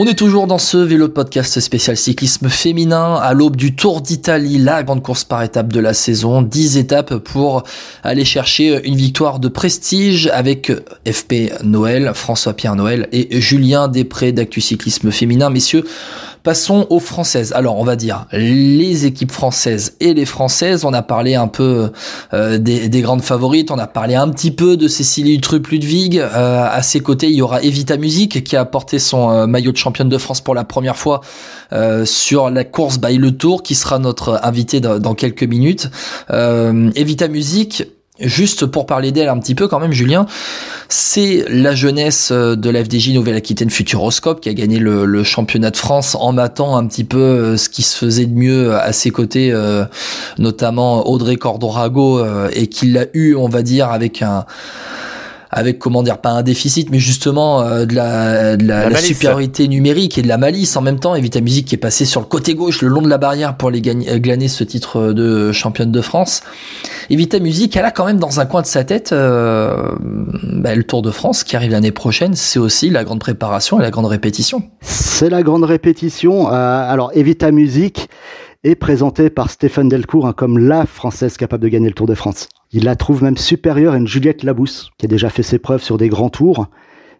On est toujours dans ce vélo podcast spécial cyclisme féminin à l'aube du Tour d'Italie, la grande course par étapes de la saison. 10 étapes pour aller chercher une victoire de prestige avec FP Noël, François-Pierre Noël et Julien Després d'Actu Cyclisme Féminin. Messieurs, Passons aux françaises. Alors, on va dire les équipes françaises et les françaises. On a parlé un peu euh, des, des grandes favorites. On a parlé un petit peu de Cécilie Utrup-Ludwig. Euh, à ses côtés, il y aura Evita Music qui a porté son euh, maillot de championne de France pour la première fois euh, sur la course by le Tour, qui sera notre invité dans, dans quelques minutes. Evita Music. Juste pour parler d'elle un petit peu quand même, Julien, c'est la jeunesse euh, de la Nouvelle-Aquitaine Futuroscope qui a gagné le, championnat de France en matant un petit peu euh, ce qui se faisait de mieux à ses côtés, euh, notamment Audrey Cordorago, euh, et qui l'a eu, on va dire, avec un avec comment dire pas un déficit mais justement euh, de la, de la, La supériorité numérique et de la malice. En même temps Evita Music qui est passé sur le côté gauche le long de la barrière pour les gagner, euh, glaner ce titre de championne de France. Evita Music elle a quand même dans un coin de sa tête euh, bah, le Tour de France qui arrive l'année prochaine. C'est aussi la grande préparation et la grande répétition. C'est la grande répétition. Euh, alors, Evita Music est présentée par Stéphane Delcourt hein, comme la Française capable de gagner le Tour de France. Il la trouve même supérieure à une Juliette Labousse, qui a déjà fait ses preuves sur des grands tours.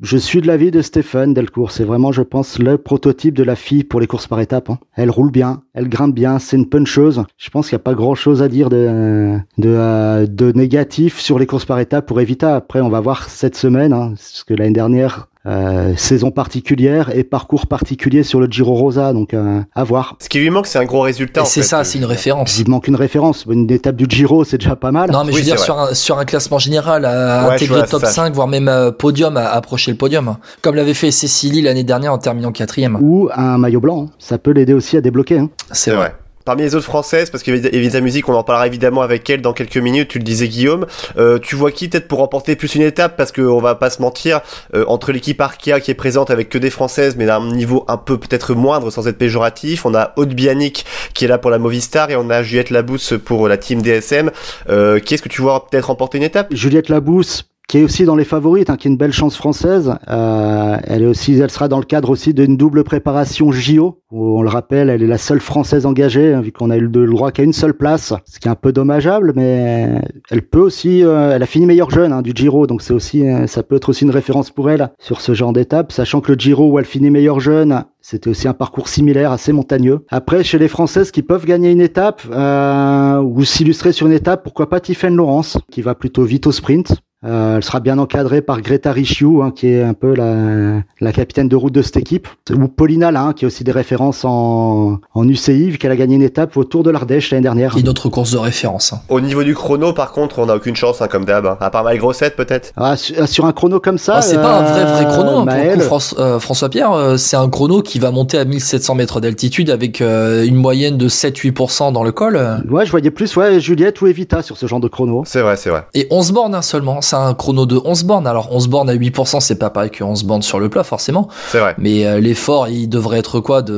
Je suis de l'avis de Stéphane Delcourt. C'est vraiment, je pense, le prototype de la fille pour les courses par étapes. hein. Elle roule bien, elle grimpe bien, c'est une puncheuse. Je pense qu'il n'y a pas grand chose à dire de, euh, de négatif sur les courses par étapes pour Evita. Après, on va voir cette semaine, hein, parce que l'année dernière, euh, saison particulière et parcours particulier sur le Giro Rosa, donc euh, à voir. Ce qui lui manque, c'est un gros résultat. c'est ça c'est une référence Il manque une référence. Une étape du Giro, c'est déjà pas mal. non mais Oui, je veux dire sur un, sur un classement général à Ouais, intégrer vois, top c'est ça. 5 voire même euh, podium à approcher le podium comme l'avait fait Cécilie l'année dernière en terminant quatrième Ou un maillot blanc. hein. Ça peut l'aider aussi à débloquer. hein. c'est C'est vrai vrai. Parmi les autres françaises, parce qu'Evita Music, on en parlera évidemment avec elle dans quelques minutes, tu le disais Guillaume, euh, tu vois qui peut-être pour remporter plus une étape, parce qu'on va pas se mentir, euh, entre l'équipe Arkea qui est présente avec que des françaises, mais d'un niveau un peu peut-être moindre sans être péjoratif, on a Aude Bianic qui est là pour la Movistar, et on a Juliette Labousse pour la team DSM. Euh, qui est-ce que tu vois peut-être remporter une étape? Juliette Labousse, qui est aussi dans les favorites, hein, qui est une belle chance française. Euh, elle est aussi, elle sera dans le cadre aussi d'une double préparation JO. On le rappelle, elle est la seule française engagée, hein, vu qu'on a eu le droit qu'à une seule place, ce qui est un peu dommageable, mais elle peut aussi, euh, elle a fini meilleure jeune hein, du Giro, donc c'est aussi, euh, ça peut être aussi une référence pour elle sur ce genre d'étape, sachant que le Giro où elle finit meilleure jeune, c'était aussi un parcours similaire, assez montagneux. Après, chez les Françaises qui peuvent gagner une étape euh, ou s'illustrer sur une étape, pourquoi pas Tiffaine Laurence, qui va plutôt vite au sprint. Euh, elle sera bien encadrée par Greta Richiou, hein, qui est un peu la, la capitaine de route de cette équipe, ou Paulina Lin, qui a aussi des références en, en UCI, vu qu'elle a gagné une étape au Tour de l'Ardèche l'année dernière. et d'autres courses de référence hein. Au niveau du chrono, par contre, on n'a aucune chance, hein, comme d'hab, hein. à part Malgrossette peut-être. Ah, sur, sur un chrono comme ça, Ah, c'est pas un vrai vrai chrono hein, pour le Maëlle, coup, France- euh, François Pierre euh, c'est un chrono qui va monter à 1700 mètres d'altitude avec euh, une moyenne de 7-8% dans le col Ouais, je voyais plus ouais, Juliette ou Evita sur ce genre de chrono. C'est vrai, c'est vrai. et 11 bornes hein, seulement c'est un chrono de 11 bornes alors 11 bornes à 8% c'est pas pareil que 11 bornes sur le plat forcément C'est vrai. mais euh, l'effort il devrait être quoi de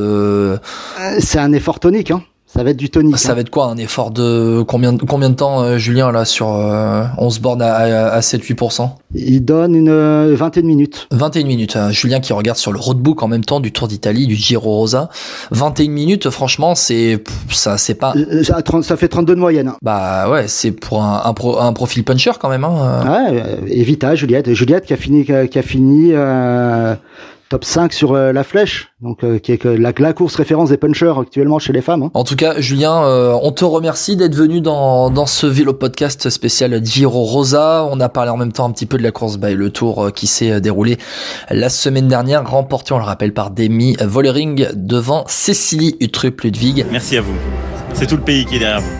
Euh, C'est un effort tonique, hein. Ça va être du tonique. ça hein. va être quoi un effort de combien de, combien de temps euh, Julien là sur euh, 11 bornes à, à, à 7-8% Il donne une euh, vingtaine de minutes. 21 minutes. hein. Julien qui regarde sur le roadbook en même temps du Tour d'Italie, du Giro Rosa. 21 minutes, franchement, c'est ça, c'est pas. Euh, ça, a 30 ça fait 32 de moyenne. hein. Bah ouais, c'est pour un, un, pro- un profil puncher quand même. Hein. Ouais, euh, Evita, Juliette. Juliette qui a fini, qui a, qui a fini euh, top 5 sur euh, la flèche. Donc, euh, qui est que la, la course référence des punchers actuellement chez les femmes. hein. En tout cas, Julien, euh, on te remercie d'être venu dans, dans ce vélo podcast spécial Giro Rosa. On a parlé en même temps un petit peu de la course by le Tour euh, qui s'est déroulée la semaine dernière, remportée, on le rappelle, par Demi Vollering devant Cécilie Utrup Ludwig. Merci à vous. C'est tout le pays qui est derrière vous.